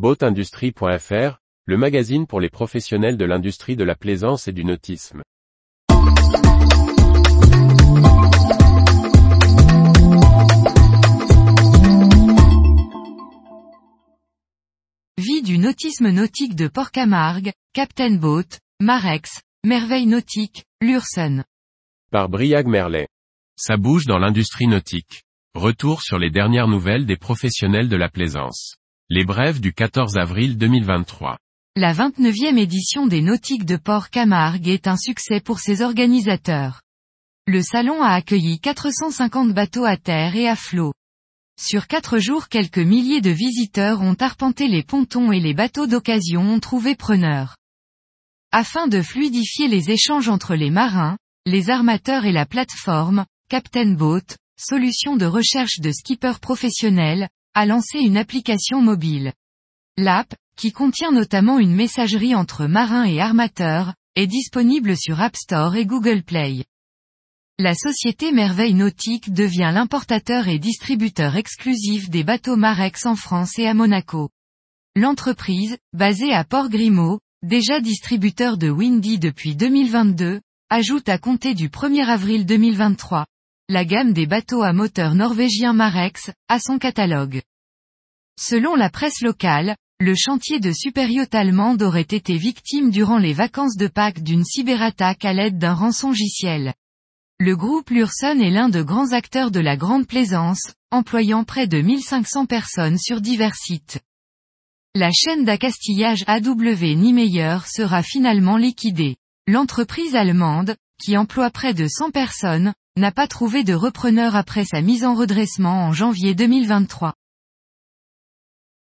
Boatindustrie.fr, le magazine pour les professionnels de l'industrie de la plaisance et du nautisme. Vie du nautisme nautique de Port-Camargue, Captain Boat, Marex, Merveille nautique, Lursen. Par Briag Merlet. Ça bouge dans l'industrie nautique. Retour sur les dernières nouvelles des professionnels de la plaisance. Les brèves du 14 avril 2023. La 29e édition des Nautiques de Port-Camargue est un succès pour ses organisateurs. Le salon a accueilli 450 bateaux à terre et à flot. Sur quatre jours quelques milliers de visiteurs ont arpenté les pontons et les bateaux d'occasion ont trouvé preneurs. Afin de fluidifier les échanges entre les marins, les armateurs et la plateforme, Captain Boat, solution de recherche de skippers professionnels, a lancé une application mobile. L'app, qui contient notamment une messagerie entre marins et armateurs, est disponible sur App Store et Google Play. La société Merveille Nautique devient l'importateur et distributeur exclusif des bateaux Marex en France et à Monaco. L'entreprise, basée à Port-Grimaud, déjà distributeur de Windy depuis 2022, ajoute à compter du 1er avril 2023, la gamme des bateaux à moteur norvégien Marex, à son catalogue. Selon la presse locale, le chantier de superyacht allemande aurait été victime durant les vacances de Pâques d'une cyberattaque à l'aide d'un rançongiciel. Le groupe Lursen est l'un de grands acteurs de la grande plaisance, employant près de 1500 personnes sur divers sites. La chaîne d'accastillage AW Niemeyer sera finalement liquidée. L'entreprise allemande, qui emploie près de 100 personnes, n'a pas trouvé de repreneur après sa mise en redressement en janvier 2023.